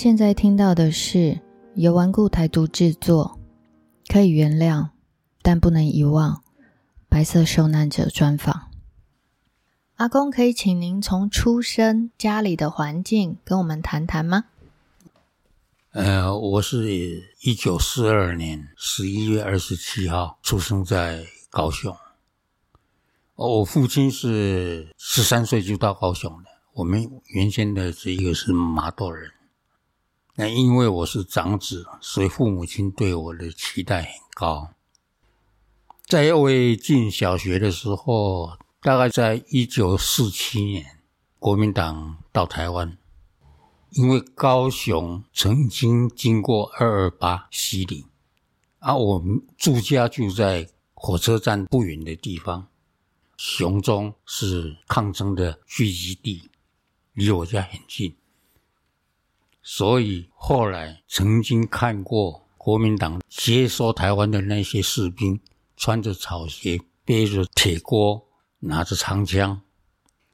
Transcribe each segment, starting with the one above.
现在听到的是由顽固台独制作，可以原谅，但不能遗忘。白色受难者专访。阿公，可以请您从出生、家里的环境跟我们谈谈吗？呃，我是一九四二年十一月二十七号出生在高雄。我父亲是十三岁就到高雄的。我们原先的这一个是麻豆人。那因为我是长子，所以父母亲对我的期待很高。在未进小学的时候，大概在一九四七年，国民党到台湾，因为高雄曾经经过二二八洗礼，而我们住家就在火车站不远的地方，雄中是抗争的聚集地，离我家很近。所以后来曾经看过国民党接收台湾的那些士兵，穿着草鞋，背着铁锅，拿着长枪，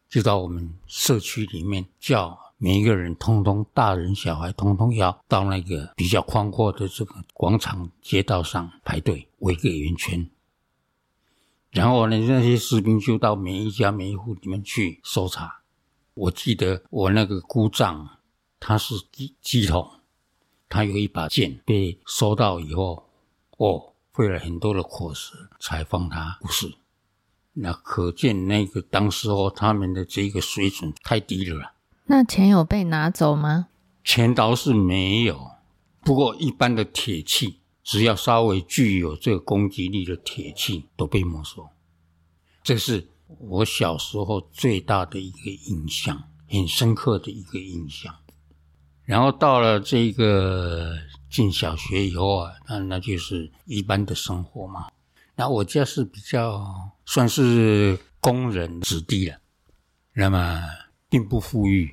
就到我们社区里面，叫每一个人，通通大人小孩，通通要到那个比较宽阔的这个广场街道上排队围个圆圈。然后呢，那些士兵就到每一家每一户里面去搜查。我记得我那个姑丈。他是机机统，他有一把剑被收到以后，哦，费了很多的苦实才放他不是。那可见那个当时候他们的这个水准太低了。那钱有被拿走吗？钱倒是没有，不过一般的铁器，只要稍微具有这个攻击力的铁器都被没收。这是我小时候最大的一个印象，很深刻的一个印象。然后到了这个进小学以后啊，那那就是一般的生活嘛。那我家是比较算是工人子弟了，那么并不富裕，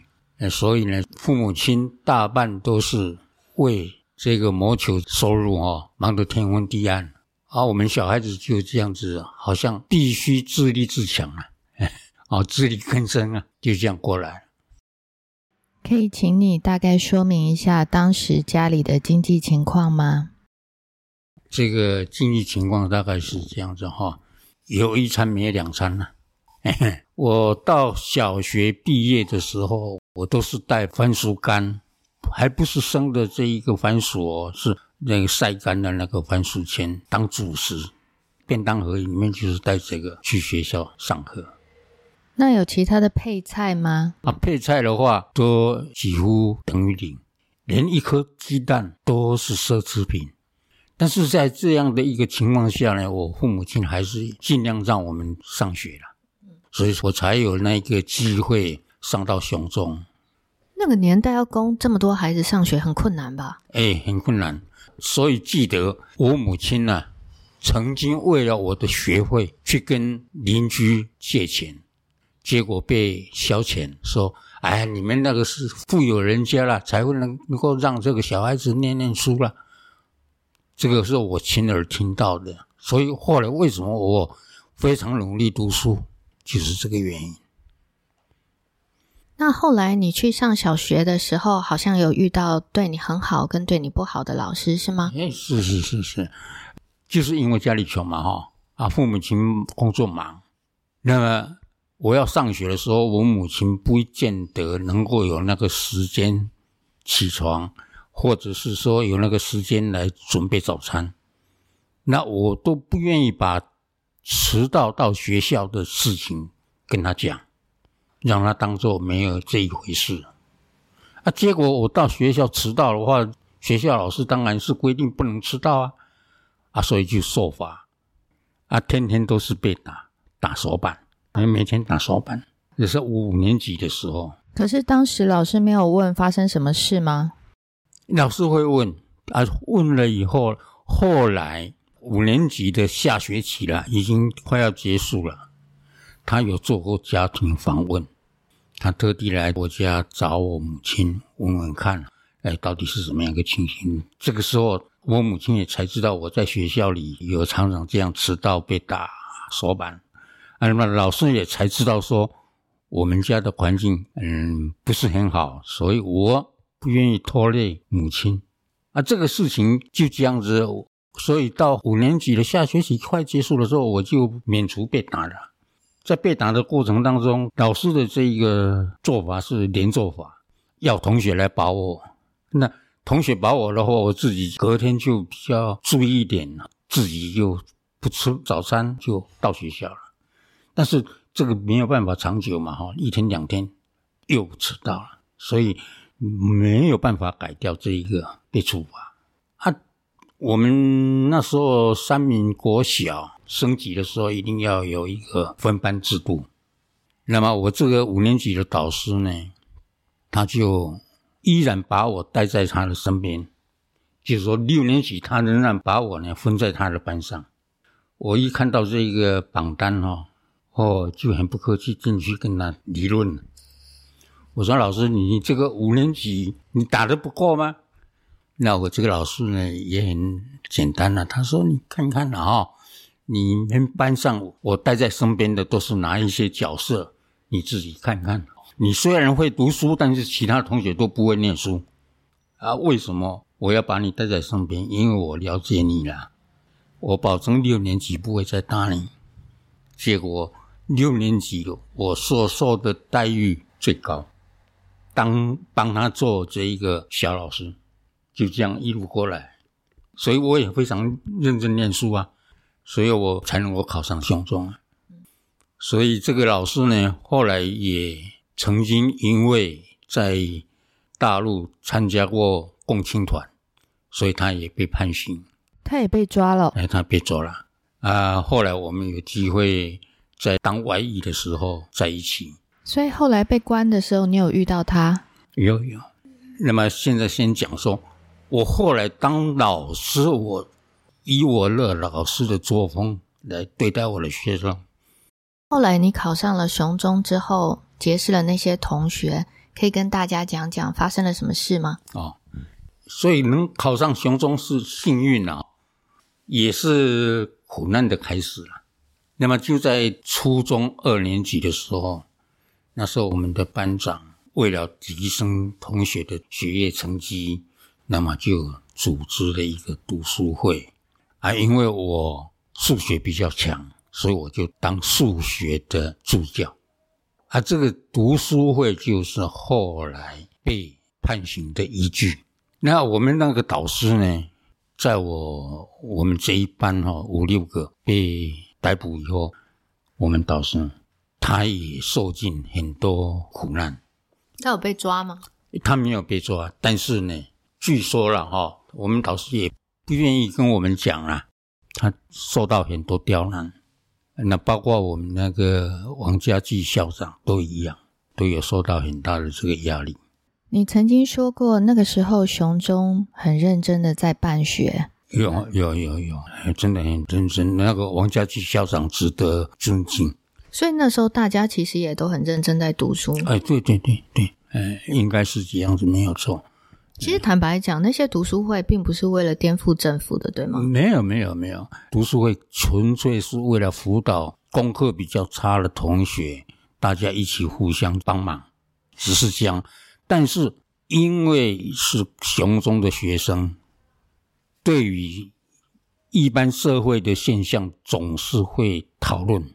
所以呢，父母亲大半都是为这个谋求收入哦，忙得天昏地暗。而我们小孩子就这样子，好像必须自立自强啊，哦，自力更生啊，就这样过来。可以请你大概说明一下当时家里的经济情况吗？这个经济情况大概是这样子哈，有一餐没两餐呢。我到小学毕业的时候，我都是带番薯干，还不是生的这一个番薯哦，是那个晒干的那个番薯签当主食，便当盒里面就是带这个去学校上课。那有其他的配菜吗？啊，配菜的话都几乎等于零，连一颗鸡蛋都是奢侈品。但是在这样的一个情况下呢，我父母亲还是尽量让我们上学了，所以我才有那个机会上到雄中。那个年代要供这么多孩子上学很困难吧？哎，很困难。所以记得我母亲呢，曾经为了我的学费去跟邻居借钱。结果被消遣说：“哎，你们那个是富有人家了，才会能能够让这个小孩子念念书了。”这个是我亲耳听到的，所以后来为什么我非常努力读书，就是这个原因。那后来你去上小学的时候，好像有遇到对你很好跟对你不好的老师，是吗？哎，是是是是，就是因为家里穷嘛，哈啊，父母亲工作忙，那么。我要上学的时候，我母亲不见得能够有那个时间起床，或者是说有那个时间来准备早餐，那我都不愿意把迟到到学校的事情跟他讲，让他当做没有这一回事。啊，结果我到学校迟到的话，学校老师当然是规定不能迟到啊，啊，所以就受罚，啊，天天都是被打打手板。还每天打手板，也是五年级的时候。可是当时老师没有问发生什么事吗？老师会问，啊，问了以后，后来五年级的下学期了，已经快要结束了。他有做过家庭访问，他特地来我家找我母亲问问看，哎，到底是什么样一个情形？这个时候，我母亲也才知道我在学校里有常常这样迟到被打手板。那么老师也才知道说，我们家的环境嗯不是很好，所以我不愿意拖累母亲。啊，这个事情就这样子，所以到五年级的下学期快结束的时候，我就免除被打了。在被打的过程当中，老师的这一个做法是连坐法，要同学来保我。那同学保我的话，我自己隔天就比较注意一点了，自己就不吃早餐就到学校了。但是这个没有办法长久嘛，哈，一天两天又迟到了，所以没有办法改掉这一个被处罚。啊，我们那时候三民国小。升级的时候一定要有一个分班制度。那么我这个五年级的导师呢，他就依然把我带在他的身边，就是说六年级他仍然把我呢分在他的班上。我一看到这个榜单哈，哦，就很不客气进去跟他理论。我说老师，你这个五年级你打的不过吗？那我这个老师呢也很简单了，他说你看看啊。你们班上我带在身边的都是哪一些角色？你自己看看。你虽然会读书，但是其他同学都不会念书啊？为什么我要把你带在身边？因为我了解你了，我保证六年级不会再打你。结果六年级我所受的待遇最高，当帮他做这一个小老师，就这样一路过来，所以我也非常认真念书啊。所以我才能够考上雄中啊！所以这个老师呢，后来也曾经因为在大陆参加过共青团，所以他也被判刑。他也被抓了。哎，他被抓了啊！后来我们有机会在当外役的时候在一起。所以后来被关的时候，你有遇到他？有有。那么现在先讲说，我后来当老师，我。以我乐老师的作风来对待我的学生。后来你考上了雄中之后，结识了那些同学，可以跟大家讲讲发生了什么事吗？哦，所以能考上雄中是幸运啊，也是苦难的开始了。那么就在初中二年级的时候，那时候我们的班长为了提升同学的学业成绩，那么就组织了一个读书会。啊，因为我数学比较强，所以我就当数学的助教。啊，这个读书会就是后来被判刑的依据。那我们那个导师呢，在我我们这一班哈五六个被逮捕以后，我们导师他也受尽很多苦难。他有被抓吗？他没有被抓，但是呢，据说了哈，我们导师也。不愿意跟我们讲啊，他受到很多刁难，那包括我们那个王家骥校长都一样，都有受到很大的这个压力。你曾经说过，那个时候熊中很认真的在办学，有有有有，真的很认真。那个王家骥校长值得尊敬。所以那时候大家其实也都很认真在读书。哎，对对对对，哎，应该是这样子，没有错。其实坦白讲，那些读书会并不是为了颠覆政府的，对吗？没有，没有，没有。读书会纯粹是为了辅导功课比较差的同学，大家一起互相帮忙，只是这样。但是因为是雄中的学生，对于一般社会的现象总是会讨论，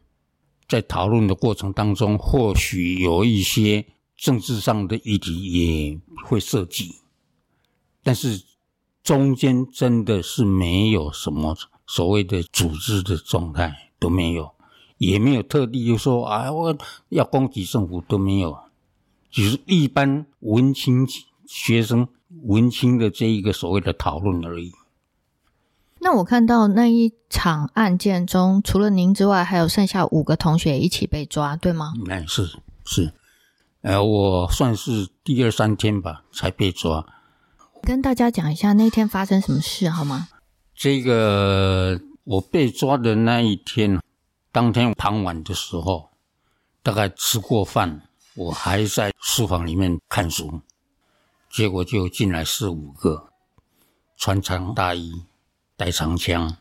在讨论的过程当中，或许有一些政治上的议题也会涉及。但是中间真的是没有什么所谓的组织的状态都没有，也没有特地就说啊，我要攻击政府都没有，只是一般文青学生文青的这一个所谓的讨论而已。那我看到那一场案件中，除了您之外，还有剩下五个同学一起被抓，对吗？哎，是是，呃，我算是第二三天吧才被抓。跟大家讲一下那天发生什么事好吗？这个我被抓的那一天，当天傍晚的时候，大概吃过饭，我还在书房里面看书，结果就进来四五个，穿长大衣，带长枪，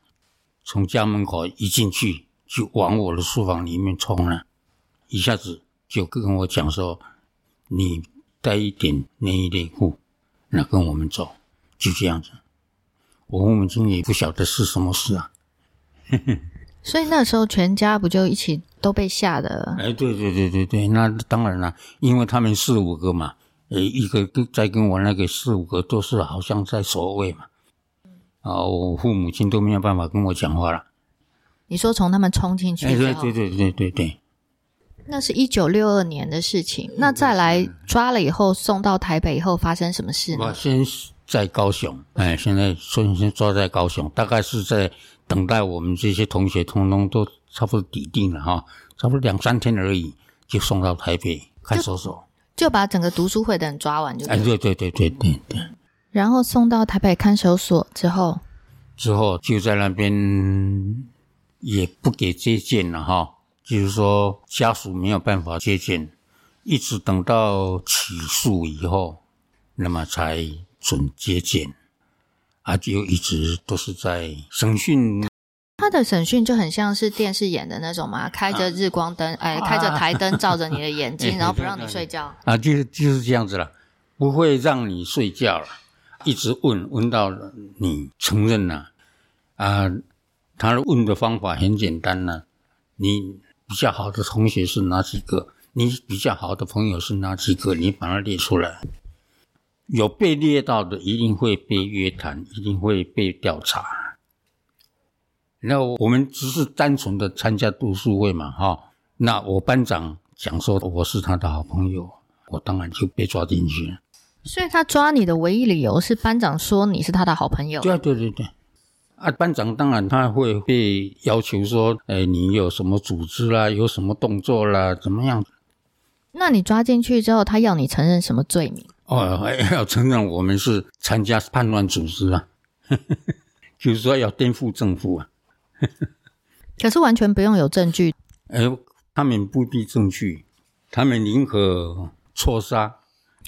从家门口一进去就往我的书房里面冲了，一下子就跟我讲说：“你带一点内衣内裤。”那跟我们走，就这样子。我父母亲也不晓得是什么事啊。所以那时候全家不就一起都被吓的？哎，对对对对对，那当然了，因为他们四五个嘛，呃，一个跟在跟我那个四五个都是好像在守卫嘛，啊，我父母亲都没有办法跟我讲话了。你说从他们冲进去哎，对对对对对对，那是一九六二年的事情。那再来抓了以后，送到台北以后发生什么事我呢？先在高雄，哎，现在先先抓在高雄，大概是在等待我们这些同学通通都差不多抵定了哈，差不多两三天而已，就送到台北看守所。就把整个读书会的人抓完就对哎，了。对对对对对对，然后送到台北看守所之后，之后就在那边也不给接见了哈，就是说家属没有办法接见，一直等到起诉以后，那么才准接见，啊，就一直都是在审讯。他的审讯就很像是电视演的那种嘛，开着日光灯，哎，开着台灯照着你的眼睛，哎然后不让你睡觉。啊，就是就是这样子了，不会让你睡觉了，一直问问到你承认了啊。他问的方法很简单呢、你比较好的同学是哪几个？你比较好的朋友是哪几个？你把它列出来。有被列到的，一定会被约谈，一定会被调查。那我们只是单纯的参加读书会嘛，哈。那我班长讲说我是他的好朋友，我当然就被抓进去了。所以他抓你的唯一理由是班长说你是他的好朋友。对啊，对对对。啊，班长当然他会被要求说，哎，你有什么组织啦，有什么动作啦，怎么样？那你抓进去之后，他要你承认什么罪名？哦，还 要承认我们是参加叛乱组织啊，就是说要颠覆政府啊。可是完全不用有证据，哎，他们不必证据，他们宁可错杀。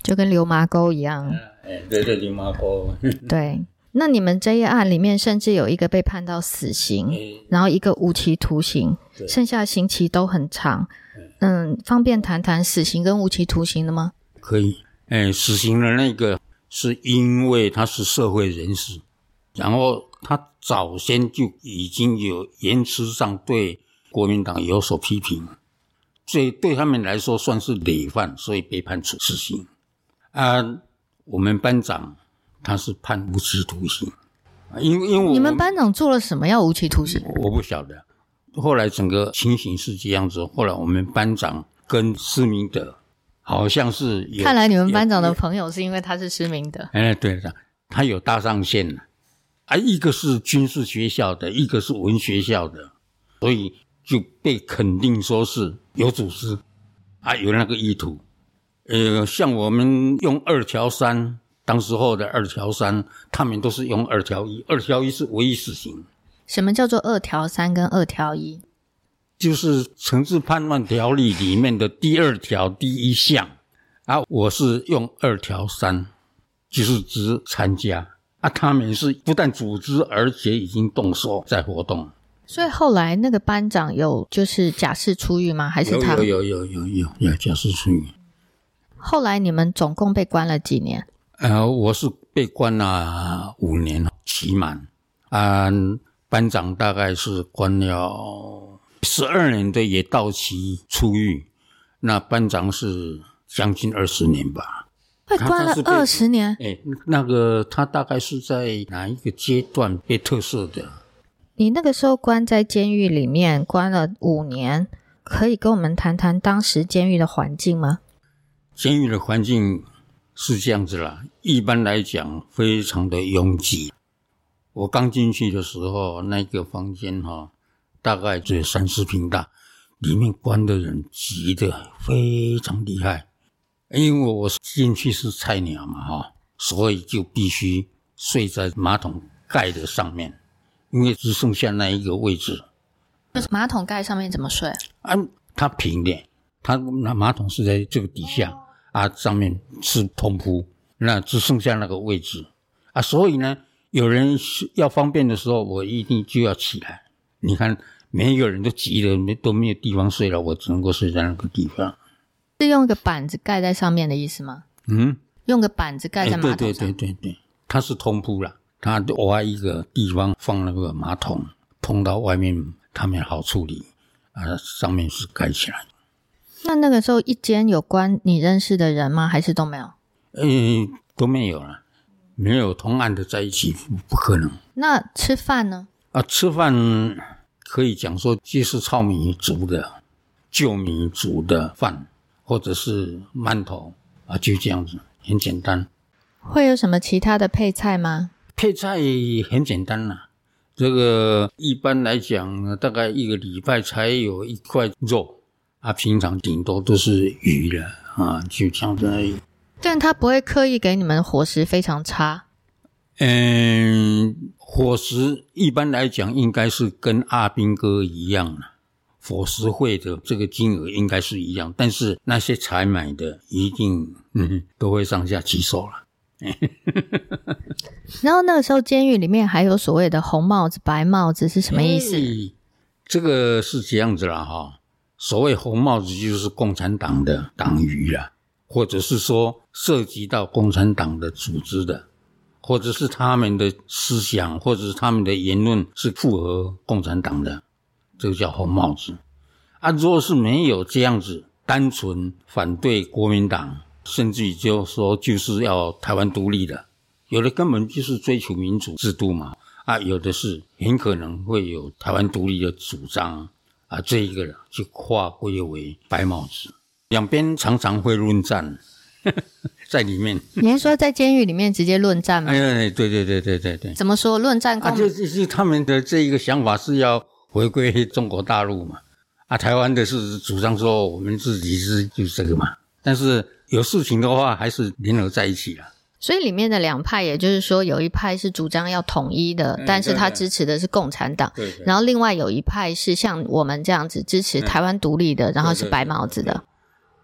就跟流麻沟一样。哎，对对，流麻沟，对，那你们这一案里面，甚至有一个被判到死刑，然后一个无期徒刑，剩下刑期都很长。嗯，方便谈谈死刑跟无期徒刑的吗？可以。哎，死刑的那个是因为他是社会人士，然后他早先就已经有言辞上对国民党有所批评，所以对他们来说算是累犯，所以被判处死刑。啊，我们班长他是判无期徒刑，啊因为因为我你们班长做了什么要无期徒刑？我不晓得。后来整个情形是这样子，后来我们班长跟施明德好像是有，看来你们班长的朋友是因为他是施明德。哎，对的，他有搭上线了啊，一个是军事学校的，一个是文学校的，所以就被肯定说是有组织啊，有那个意图。呃，像我们用二条三，当时候的二条三，他们都是用二条一，二条一是唯一死刑。什么叫做二条三跟二条一？就是《惩治叛乱条例》里面的第二条第一项啊，我是用二条三，就是指参加啊，他们是不但组织，而且已经动手在活动。所以后来那个班长有就是假释出狱吗？还是他？有有有有有有假释出狱。后来你们总共被关了几年？呃，我是被关了五年，期满啊，班长大概是关了十二年的，也到期出狱。那班长是将近二十年吧。被关了二十年。哎，那个他大概是在哪一个阶段被特赦的？你那个时候关在监狱里面关了五年，可以跟我们谈谈当时监狱的环境吗？监狱的环境是这样子啦，一般来讲非常的拥挤。我刚进去的时候，那个房间哈、大概只有三四平大，里面关的人挤得非常厉害。因为我进去是菜鸟嘛哈、所以就必须睡在马桶盖的上面，因为只剩下那一个位置。就是马桶盖上面怎么睡？啊，它平的，它那马桶是在这个底下啊，上面是通铺，那只剩下那个位置啊，所以呢，有人要方便的时候，我一定就要起来。你看，每一个人都急得没都没有地方睡了，我只能够睡在那个地方。是用一个板子盖在上面的意思吗？嗯，用个板子盖在马桶上。对对对对对，它是通铺了，它挖一个地方放那个马桶，通到外面，他们好处理啊。上面是盖起来。那那个时候一间有关你认识的人吗？还是都没有？呃，都没有了，没有同案的在一起，不可能。那吃饭呢？啊，吃饭可以讲说，就是糙米煮的、旧米煮的饭，或者是馒头啊，就这样子，很简单。会有什么其他的配菜吗？配菜很简单啦，这个一般来讲，大概一个礼拜才有一块肉啊，平常顶多都是鱼了啊，就这样子而已。但他不会刻意给你们伙食非常差。嗯，伙食一般来讲应该是跟阿兵哥一样了，伙食费的这个金额应该是一样，但是那些采买的一定嗯都会上下其手了。然后那个时候监狱里面还有所谓的红帽子、白帽子是什么意思？这个是这样子了哈，所谓红帽子就是共产党的党羽了，或者是说涉及到共产党的组织的。或者是他们的思想，或者是他们的言论是符合共产党的，这个叫红帽子。啊，如果是没有这样子，单纯反对国民党，甚至于就说就是要台湾独立的，有的根本就是追求民主制度嘛。啊，有的是很可能会有台湾独立的主张。啊，这一个就划归为白帽子。两边常常会论战。在里面，你是说在监狱里面直接论战吗？哎，对对对对对对。怎么说论战？啊，就就是他们的这一个想法是要回归中国大陆嘛。啊，台湾的是主张说我们自己是就是这个嘛。但是有事情的话，还是联合在一起了。所以里面的两派，也就是说有一派是主张要统一的，但是他支持的是共产党。对。然后另外有一派是像我们这样子支持台湾独立的，然后是白帽子的。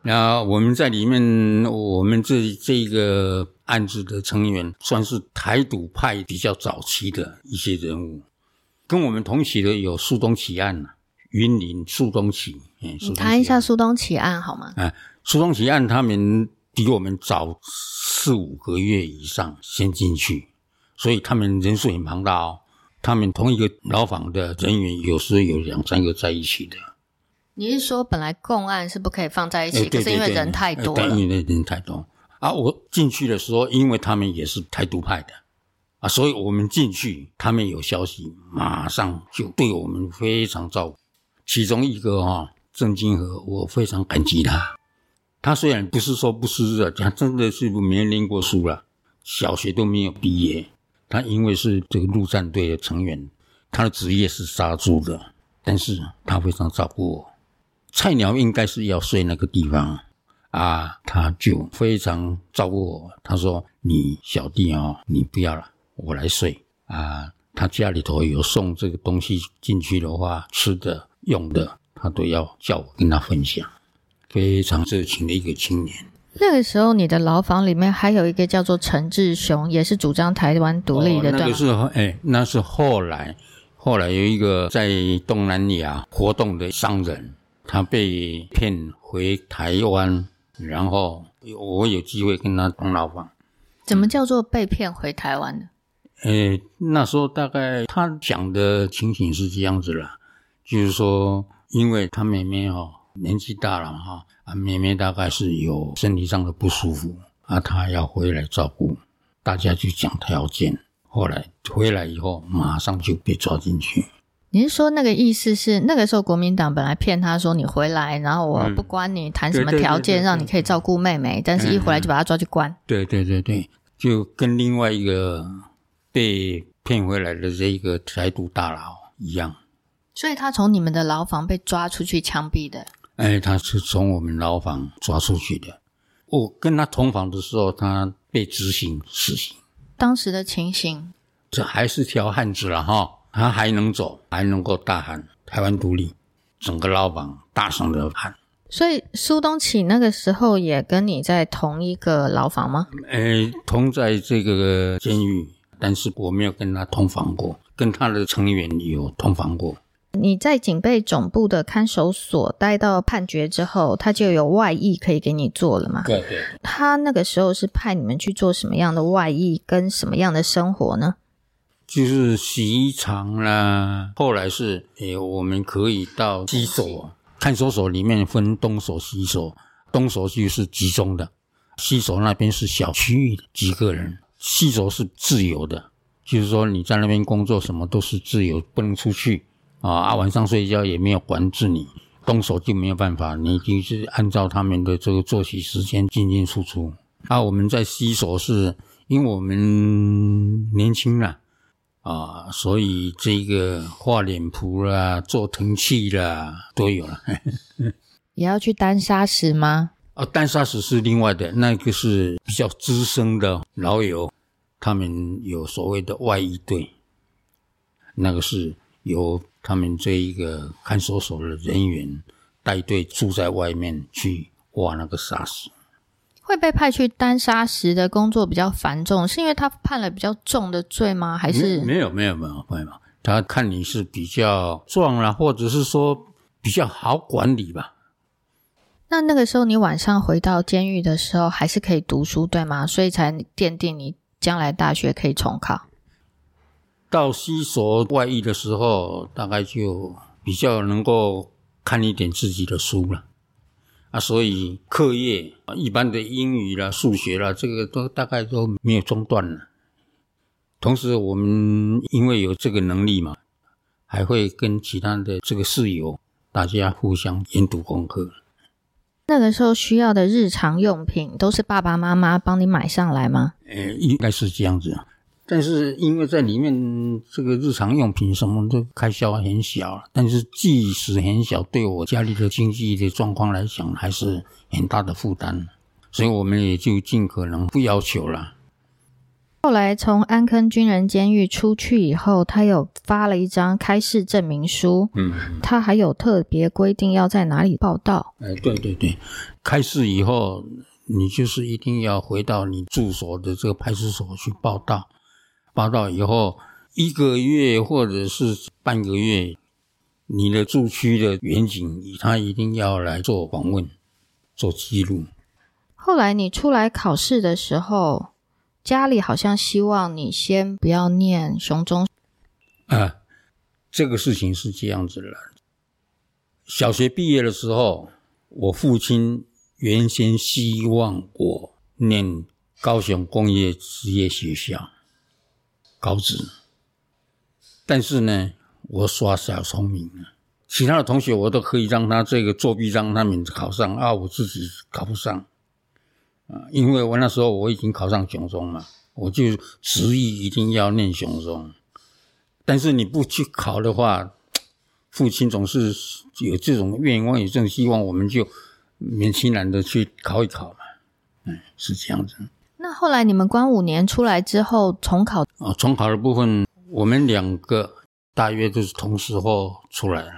那我们在里面，我们这这个案子的成员算是台独派比较早期的一些人物，跟我们同期的有苏东起案云林苏东起，嗯，谈一下苏东起案好吗？哎，苏东起案他们比我们早四五个月以上先进去，所以他们人数很庞大哦。他们同一个牢房的人员，有时候有两三个在一起的。你是说本来共案是不可以放在一起，可是因为人太多了，因为人太多啊！我进去的时候，因为他们也是台独派的啊，所以我们进去，他们有消息，马上就对我们非常照顾。其中一个哈郑金和，我非常感激他。他虽然不是说不识字，他真的是没念过书了，小学都没有毕业。他因为是这个陆战队的成员，他的职业是杀猪的，但是他非常照顾我。菜鸟应该是要睡那个地方啊，他就非常照顾我。他说：“你小弟啊，你不要了，我来睡啊。”他家里头有送这个东西进去的话，吃的、用的，他都要叫我跟他分享。非常热情的一个青年。那个时候，你的牢房里面还有一个叫做陈志雄，也是主张台湾独立的。那个是哎，那是后来，后来有一个在东南亚活动的商人。他被骗回台湾，然后我有机会跟他同牢房。怎么叫做被骗回台湾的？哎，那时候大概他讲的情形是这样子了，就是说，因为他妹妹哈年纪大了哈，啊妹妹大概是有身体上的不舒服，啊她要回来照顾，大家就讲条件，后来回来以后马上就被抓进去。你是说那个意思是那个时候国民党本来骗他说你回来，然后我不管你谈什么条件，让你可以照顾妹妹，但是一回来就把他抓去关。对对对对，就跟另外一个被骗回来的这一个台独大佬一样。所以他从你们的牢房被抓出去枪毙的。哎，他是从我们牢房抓出去的。我跟他同房的时候，他被执行死刑。当时的情形，这还是条汉子了哈。他还能走，还能够大喊“台湾独立”，整个牢房大声的喊。所以苏东启那个时候也跟你在同一个牢房吗？哎，同在这个监狱，但是我没有跟他同房过，跟他的成员有同房过。你在警备总部的看守所待到判决之后，他就有外役可以给你做了嘛？对对。他那个时候是派你们去做什么样的外役，跟什么样的生活呢？就是洗衣厂啦。后来是，诶，我们可以到西所看守所里面分东所、西所。东所就是集中的，西所那边是小区域几个人。西所是自由的，就是说你在那边工作什么都是自由，不能出去。啊啊！晚上睡觉也没有管制你，动手就没有办法，你就是按照他们的这个作息时间进进出出。啊，我们在西所是因为我们年轻了啊，所以这个画脸谱啦、做藤器啦都有了。也要去单砂石吗？啊，单砂石是另外的，那个是比较资深的老友，他们有所谓的外衣队，那个是由。他们这一个看守所的人员带队住在外面去挖那个沙石，会被派去担沙石的工作比较繁重，是因为他判了比较重的罪吗？还是没有没有没有没有，他看你是比较壮啊，或者是说比较好管理吧。那那个时候你晚上回到监狱的时候，还是可以读书对吗？所以才奠定你将来大学可以重考。到西所外役的时候，大概就比较能够看一点自己的书了啊，所以课业一般的英语啦、数学啦，这个都大概都没有中断了。同时，我们因为有这个能力嘛，还会跟其他的这个室友大家互相研读功课。那个时候需要的日常用品都是爸爸妈妈帮你买上来吗？呃，应该是这样子。但是因为在里面这个日常用品什么的开销很小，但是即使很小，对我家里的经济的状况来讲还是很大的负担，所以我们也就尽可能不要求了。后来从安坑军人监狱出去以后，他有发了一张开示证明书，嗯，他还有特别规定要在哪里报道。哎，对对对，开示以后你就是一定要回到你住所的这个派出所去报道。报道以后一个月或者是半个月，你的住区的远景，他一定要来做访问、做记录。后来你出来考试的时候，家里好像希望你先不要念雄中。啊，这个事情是这样子的。小学毕业的时候，我父亲原先希望我念高雄工业职业学校。稿纸，但是呢，我耍小聪明啊。其他的同学我都可以让他这个作弊，让他们考上啊，我自己考不上啊。因为我那时候我已经考上雄中了，我就执意一定要念雄中。但是你不去考的话，父亲总是有这种愿望，有这种希望，我们就勉其难的去考一考嘛。嗯，是这样子。那后来你们关五年出来之后重考啊？重考的部分，我们两个大约都是同时候出来了。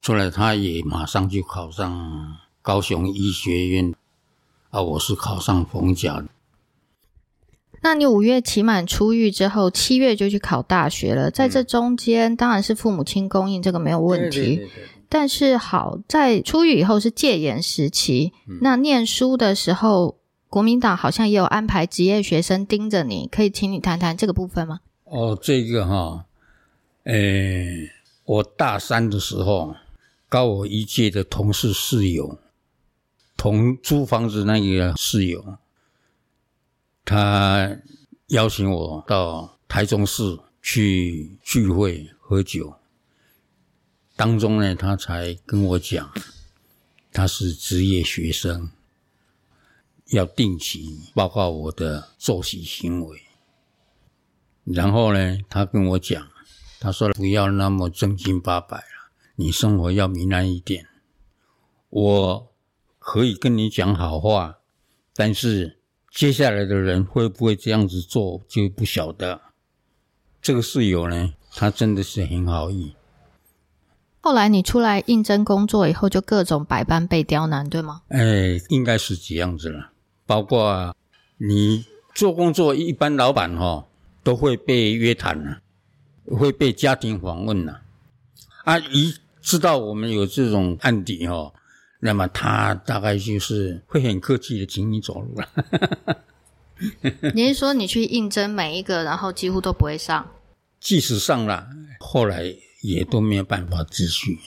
出来，他也马上就考上高雄医学院，啊，我是考上逢甲。那你五月期满出狱之后，七月就去考大学了。在这中间，当然是父母亲供应，这个没有问题。但是好在出狱以后是戒严时期，那念书的时候。国民党好像也有安排职业学生盯着你，可以请你谈谈这个部分吗？哦，这个哈，诶，我大三的时候，高我一届的同事室友，同租房子那个室友，他邀请我到台中市去聚会喝酒，当中呢，他才跟我讲，他是职业学生。要定期报告我的作息行为，然后呢，他跟我讲，他说不要那么正经八百了，你生活要糜烂一点。我可以跟你讲好话，但是接下来的人会不会这样子做就不晓得。这个室友呢，他真的是很好意。后来你出来应征工作以后，就各种百般被刁难，对吗？哎，应该是这样子了。包括你做工作，一般老板哈都会被约谈了，会被家庭访问了。啊，一知道我们有这种案底哦，那么他大概就是会很客气的请你走路了。你是说你去应征每一个，然后几乎都不会上？即使上了，后来也都没有办法继续。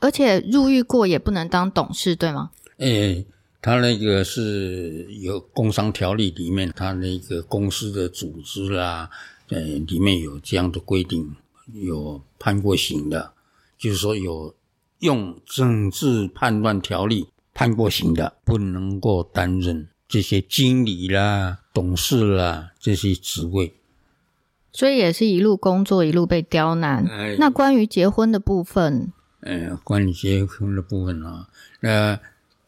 而且入狱过也不能当董事，对吗？哎，他那个是有工商条例里面，他那个公司的组织啦，呃，里面有这样的规定，有判过刑的，就是说有用政治判断条例判过刑的，不能够担任。这些经理啦、董事啦这些职位，所以也是一路工作一路被刁难。那关于结婚的部分，呃，关于结婚的部分啊，那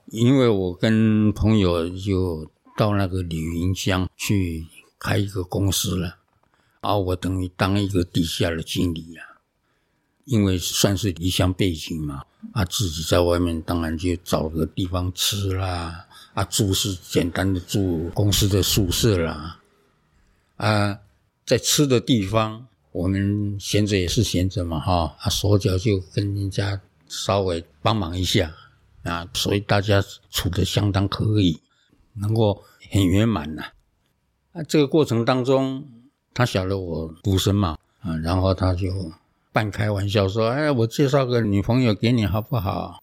因为我跟朋友就到那个李云乡去开一个公司了，啊，我等于当一个地下的经理啊，因为算是离乡背景嘛，啊，自己在外面当然就找个地方吃啦。啊，住是简单的住公司的宿舍啦，啊，在吃的地方，我们闲着也是闲着嘛，哈，啊，手脚就跟人家稍微帮忙一下，啊，所以大家处的相当可以，能够很圆满呐。啊，这个过程当中，他晓得我独生嘛，啊，然后他就半开玩笑说：“哎，我介绍个女朋友给你好不好？”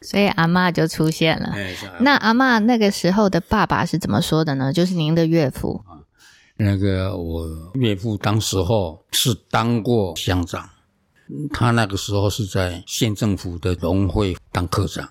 所以阿妈就出现了。那阿妈那个时候的爸爸是怎么说的呢？就是您的岳父。那个我岳父当时候是当过乡长，他那个时候是在县政府的农会当科长。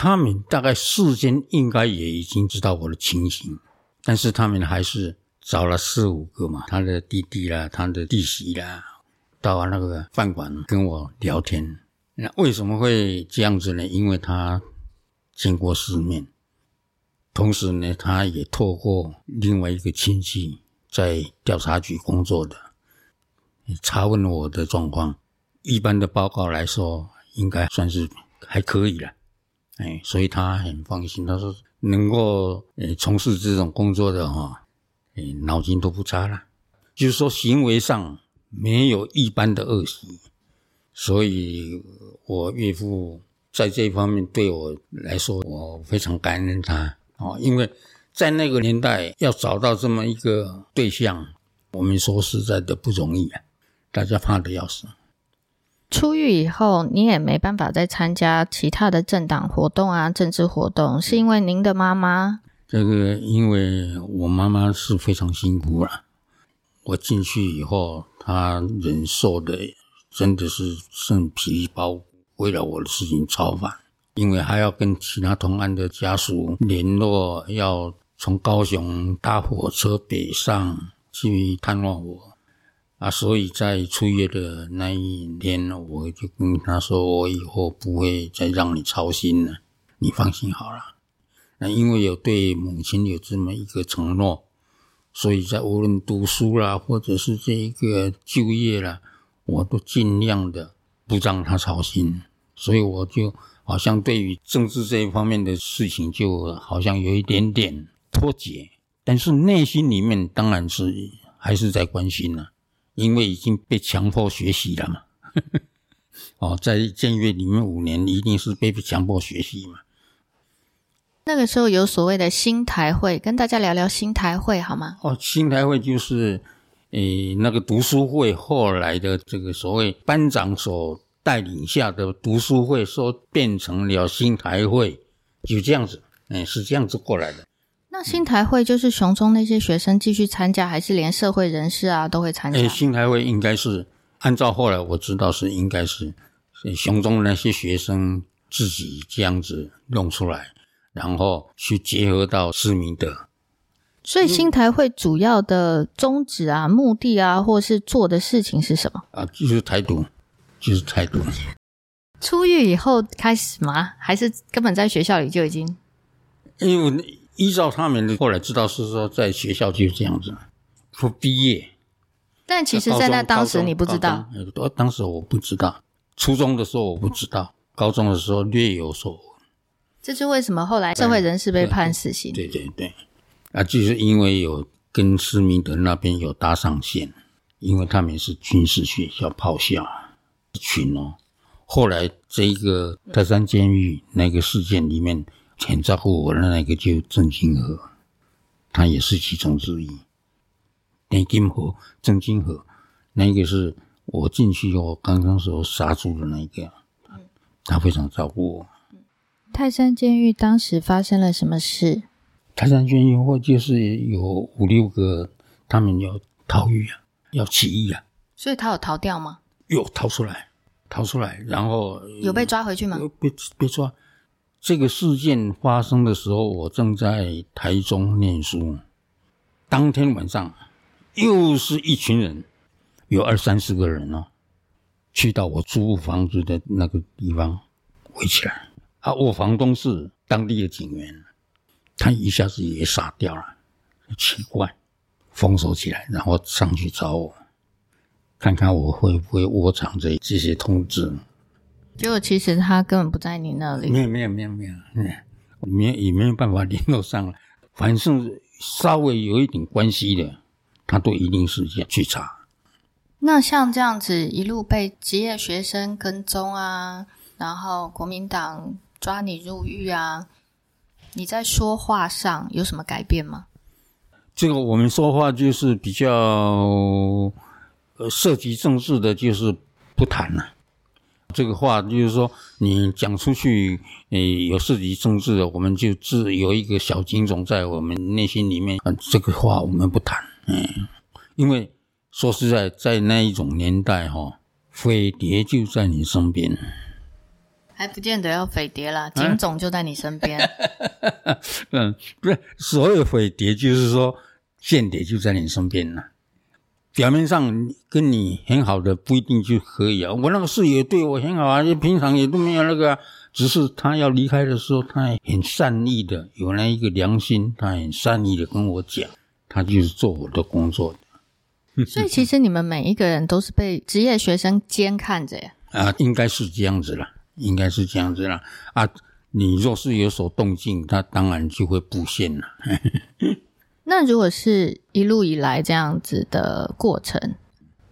他们大概事先应该也已经知道我的情形，但是他们还是找了四五个嘛，他的弟弟啦，他的弟媳啦，到那个饭馆跟我聊天。那为什么会这样子呢？因为他见过世面，同时呢，他也透过另外一个亲戚在调查局工作的，查问我的状况。一般的报告来说，应该算是还可以了。哎，所以他很放心。他说能够呃从事这种工作的哈，哎，脑筋都不差了，就是说行为上没有一般的恶习。所以，我岳父在这方面对我来说，我非常感恩他哦。因为在那个年代，要找到这么一个对象，我们说实在的不容易啊，大家怕的要死。出狱以后，你也没办法再参加其他的政党活动啊，政治活动，是因为您的妈妈？这个，因为我妈妈是非常辛苦了。我进去以后，她忍受的。真的是剩皮包骨，为了我的事情超烦，因为还要跟其他同案的家属联络，要从高雄搭火车北上去探望我啊，所以在出月的那一天，我就跟他说，我以后不会再让你操心了，你放心好了。那因为有对母亲有这么一个承诺，所以在无论读书啦，或者是这一个就业啦。我都尽量的不让他操心，所以我就好像对于政治这一方面的事情，就好像有一点点脱节。但是内心里面当然是还是在关心了，因为已经被强迫学习了嘛。哦，在监狱里面五年，一定是被强迫学习嘛。那个时候有所谓的新台会，跟大家聊聊新台会好吗？哦，新台会就是。诶，那个读书会后来的这个所谓班长所带领下的读书会，说变成了新台会，就这样子，诶，是这样子过来的。那新台会就是熊中那些学生继续参加，还是连社会人士啊都会参加？诶，新台会应该是按照后来我知道是应该是熊中那些学生自己这样子弄出来，然后去结合到市民的。所以新台会主要的宗旨啊、目的啊，或是做的事情是什么？啊，就是台独，就是台独。出狱以后开始吗？还是根本在学校里就已经？因为依照他们的后来知道是说，在学校就是这样子，不毕业。但其实，在那当时你不知道。当时我不知道，初中的时候我不知道，高中的时候略有所闻。这是为什么后来社会人士被判死刑？对对对。啊，就是因为有跟施明德那边有搭上线，因为他们是军事学校、炮校。群哦。后来这一个泰山监狱那个事件里面，很照顾我的那个就郑金河，他也是其中之一。郑金河、郑金河，那个是我进去后刚刚时候杀猪的那个，他非常照顾我。泰山监狱当时发生了什么事？泰山监狱或就是有五六个，他们要逃狱啊，要起义啊。所以他有逃掉吗？有逃出来，逃出来，然后有被抓回去吗？被被抓。这个事件发生的时候，我正在台中念书。当天晚上，又是一群人，有二三十个人哦，去到我租房子的那个地方围起来。啊，我房东是当地的警员，他一下子也傻掉了，奇怪，封锁起来，然后上去找我，看看我会不会窝藏着这些通知。结果其实他根本不在你那里，没有没有没有没有，没也没有办法联络上了。反正稍微有一点关系的，他都一定是要去查。那像这样子一路被职业学生跟踪啊，然后国民党。抓你入狱啊！你在说话上有什么改变吗？这个我们说话就是比较呃涉及政治的，就是不谈了。这个话就是说，你讲出去，呃，有涉及政治的，我们就自有一个小警种在我们内心里面。这个话我们不谈，嗯，因为说实在，在那一种年代哈，飞碟就在你身边。还不见得要匪碟啦，警总就在你身边。嗯，不是所有匪碟，就是说间谍就在你身边呢。表面上跟你很好的不一定就可以啊。我那个室友对我很好啊，就平常也都没有那个，只是他要离开的时候，他很善意的，有那一个良心，他很善意的跟我讲，他就是做我的工作的。所以其实你们每一个人都是被职业学生监看着呀。啊，应该是这样子了。应该是这样子啦啊！你若是有所动静，他当然就会布线了。那如果是一路以来这样子的过程，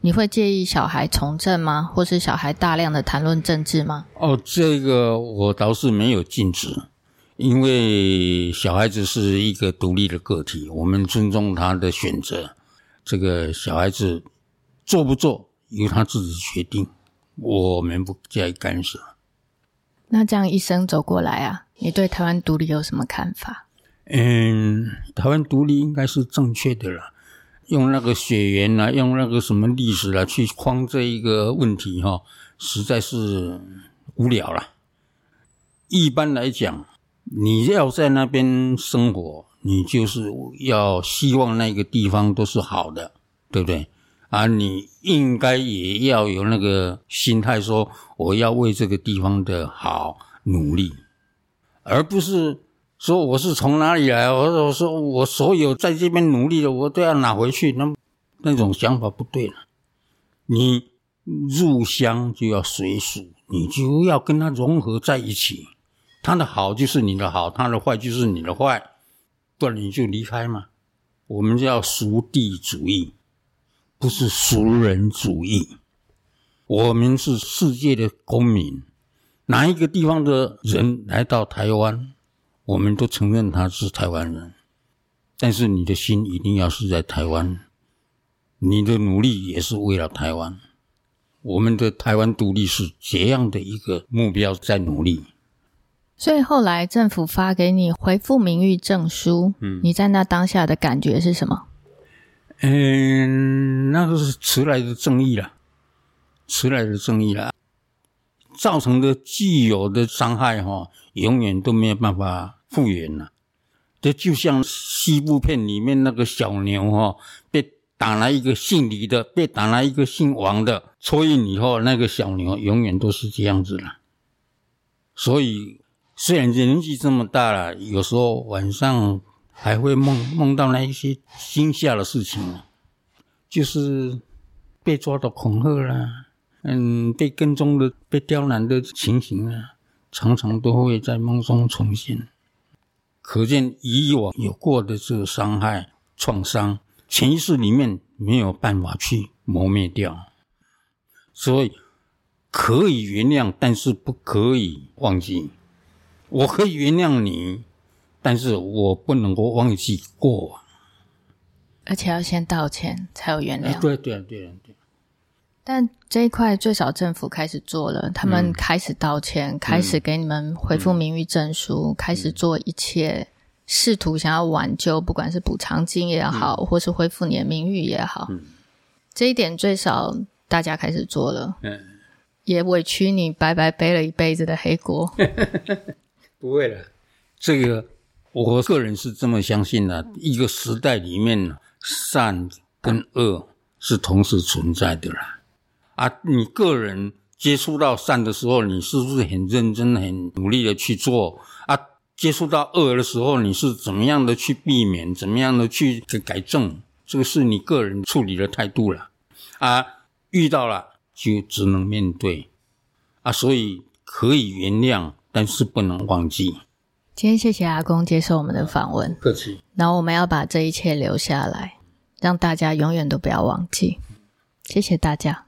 你会介意小孩从政吗？或是小孩大量的谈论政治吗？哦，这个我倒是没有禁止，因为小孩子是一个独立的个体，我们尊重他的选择。这个小孩子做不做由他自己决定，我们不加以干涉。那这样一生走过来啊，你对台湾独立有什么看法？嗯，台湾独立应该是正确的了。用那个血缘啊，用那个什么历史啊去框这一个问题哈，实在是无聊了。一般来讲，你要在那边生活，你就是要希望那个地方都是好的，对不对？啊，你应该也要有那个心态，说我要为这个地方的好努力，而不是说我是从哪里来，我说我说我所有在这边努力的，我都要拿回去，那那种想法不对了。你入乡就要随俗，你就要跟他融合在一起，他的好就是你的好，他的坏就是你的坏，不然你就离开嘛。我们叫熟地主义。不是熟人主义，我们是世界的公民。哪一个地方的人来到台湾，我们都承认他是台湾人。但是你的心一定要是在台湾，你的努力也是为了台湾。我们的台湾独立是这样的一个目标在努力。所以后来政府发给你回复名誉证书，嗯，你在那当下的感觉是什么？嗯，那个是迟来的正义了，迟来的正义了，造成的既有的伤害哈，永远都没有办法复原了。这就像西部片里面那个小牛哈，被打了一个姓李的，被打了一个姓王的，戳印以后，那个小牛永远都是这样子了。所以，虽然年纪这么大了，有时候晚上。还会梦梦到那一些惊吓的事情啊，就是被抓到恐吓啦，嗯，被跟踪的、被刁难的情形啊，常常都会在梦中重现。可见以往有过的这个伤害、创伤，潜意识里面没有办法去磨灭掉，所以可以原谅，但是不可以忘记。我可以原谅你，但是我不能够忘记过往。而且要先道歉才有原谅。对对对对。但这一块最少政府开始做了，他们开始道歉，开始给你们恢复名誉证书，开始做一切，试图想要挽救，不管是补偿金也好，或是恢复你的名誉也好。这一点最少大家开始做了。嗯。也委屈你白白背了一辈子的黑锅。不会了，这个我个人是这么相信的。一个时代里面，善跟恶是同时存在的啦。啊，你个人接触到善的时候，你是不是很认真、很努力的去做？啊，接触到恶的时候，你是怎么样的去避免？怎么样的去改正？这个是你个人处理的态度了。啊，遇到了就只能面对。啊，所以可以原谅。但是不能忘记。今天谢谢阿公接受我们的访问，客气。然后我们要把这一切留下来，让大家永远都不要忘记。谢谢大家。